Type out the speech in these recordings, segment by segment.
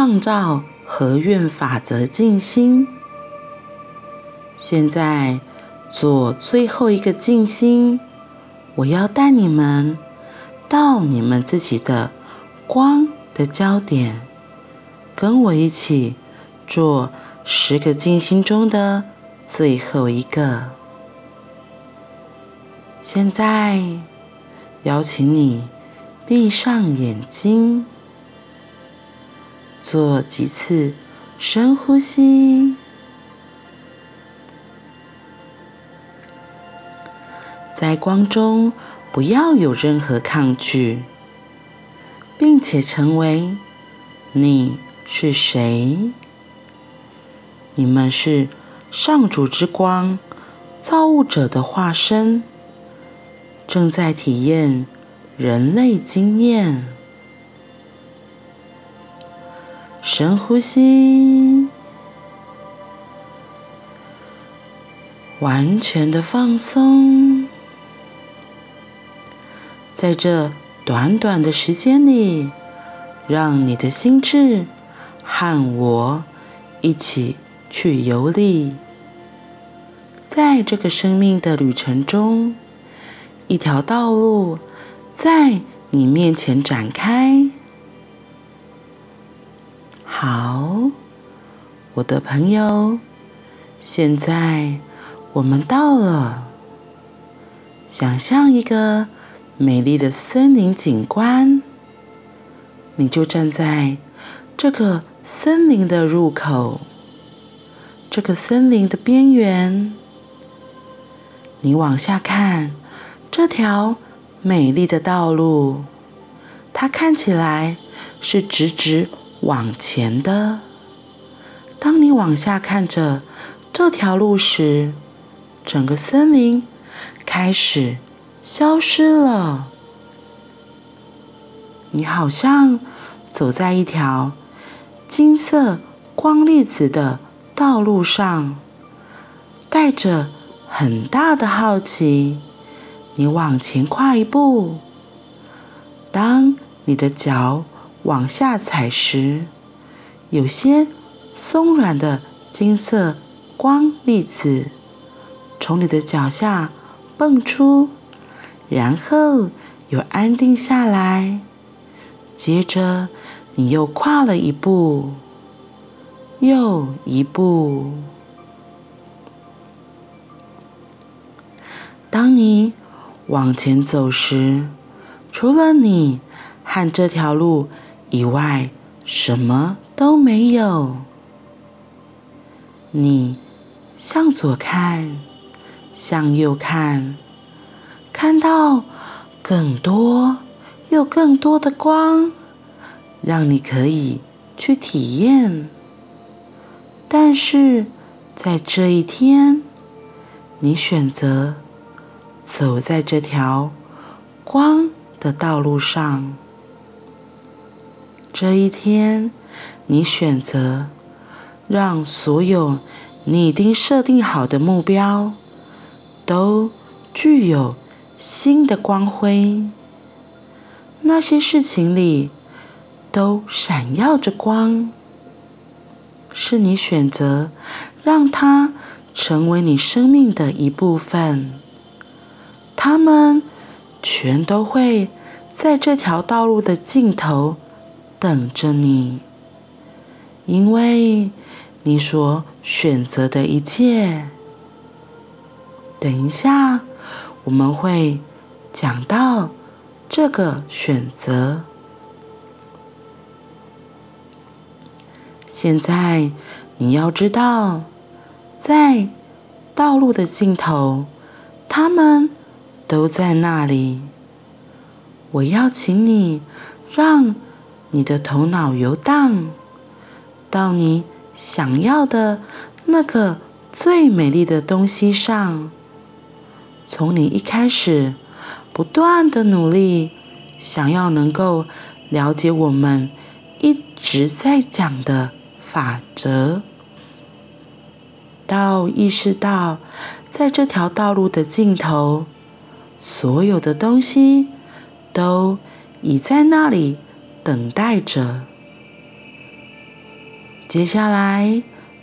创造和愿法则静心。现在做最后一个静心，我要带你们到你们自己的光的焦点，跟我一起做十个静心中的最后一个。现在邀请你闭上眼睛，做几次深呼吸。在光中，不要有任何抗拒，并且成为你是谁？你们是上主之光，造物者的化身，正在体验人类经验。深呼吸，完全的放松。在这短短的时间里，让你的心智和我一起去游历，在这个生命的旅程中，一条道路在你面前展开。好，我的朋友，现在我们到了，想象一个。美丽的森林景观，你就站在这个森林的入口，这个森林的边缘。你往下看，这条美丽的道路，它看起来是直直往前的。当你往下看着这条路时，整个森林开始。消失了。你好像走在一条金色光粒子的道路上，带着很大的好奇，你往前跨一步。当你的脚往下踩时，有些松软的金色光粒子从你的脚下蹦出。然后又安定下来，接着你又跨了一步，又一步。当你往前走时，除了你和这条路以外，什么都没有。你向左看，向右看。看到更多又更多的光，让你可以去体验。但是在这一天，你选择走在这条光的道路上。这一天，你选择让所有你已经设定好的目标都具有。新的光辉，那些事情里都闪耀着光，是你选择让它成为你生命的一部分。它们全都会在这条道路的尽头等着你，因为你所选择的一切。等一下。我们会讲到这个选择。现在你要知道，在道路的尽头，他们都在那里。我邀请你让你的头脑游荡到你想要的那个最美丽的东西上。从你一开始不断的努力，想要能够了解我们一直在讲的法则，到意识到在这条道路的尽头，所有的东西都已在那里等待着。接下来，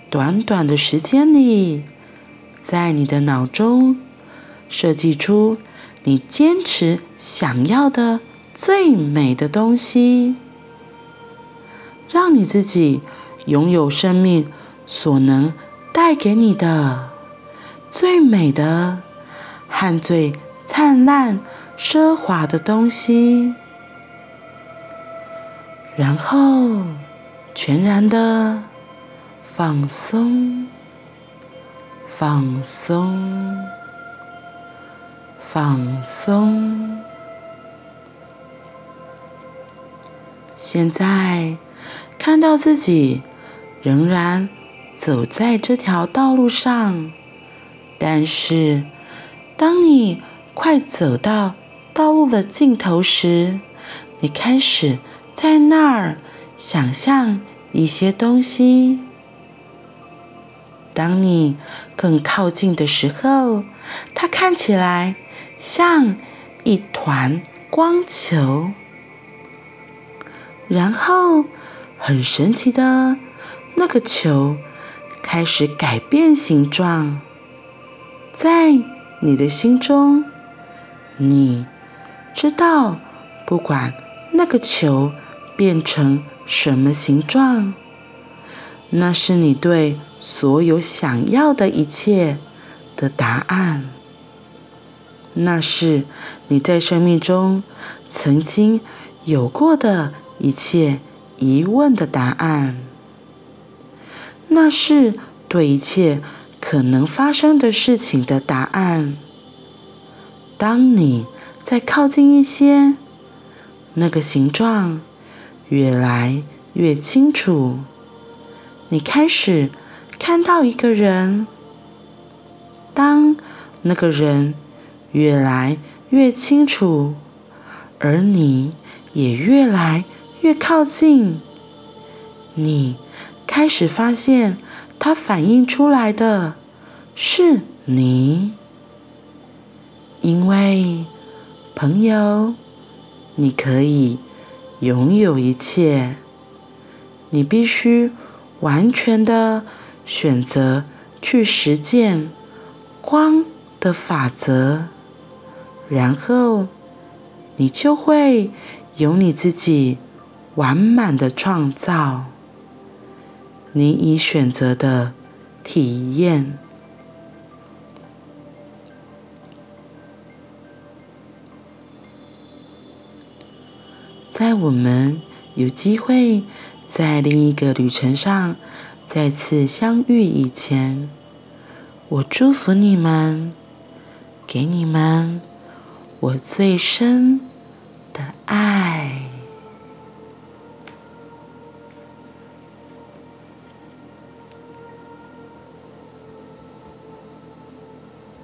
短短的时间里，在你的脑中设计出你坚持想要的最美的东西，让你自己拥有生命所能带给你的最美的和最灿烂、奢华的东西，然后。全然的放松，放松，放松。现在看到自己仍然走在这条道路上，但是当你快走到道路的尽头时，你开始在那儿。想象一些东西。当你更靠近的时候，它看起来像一团光球。然后，很神奇的，那个球开始改变形状。在你的心中，你知道，不管那个球变成。什么形状？那是你对所有想要的一切的答案。那是你在生命中曾经有过的一切疑问的答案。那是对一切可能发生的事情的答案。当你再靠近一些，那个形状。越来越清楚，你开始看到一个人。当那个人越来越清楚，而你也越来越靠近，你开始发现，它反映出来的是你。因为，朋友，你可以。拥有一切，你必须完全的选择去实践光的法则，然后你就会有你自己完满的创造，你已选择的体验。在我们有机会在另一个旅程上再次相遇以前，我祝福你们，给你们我最深的爱。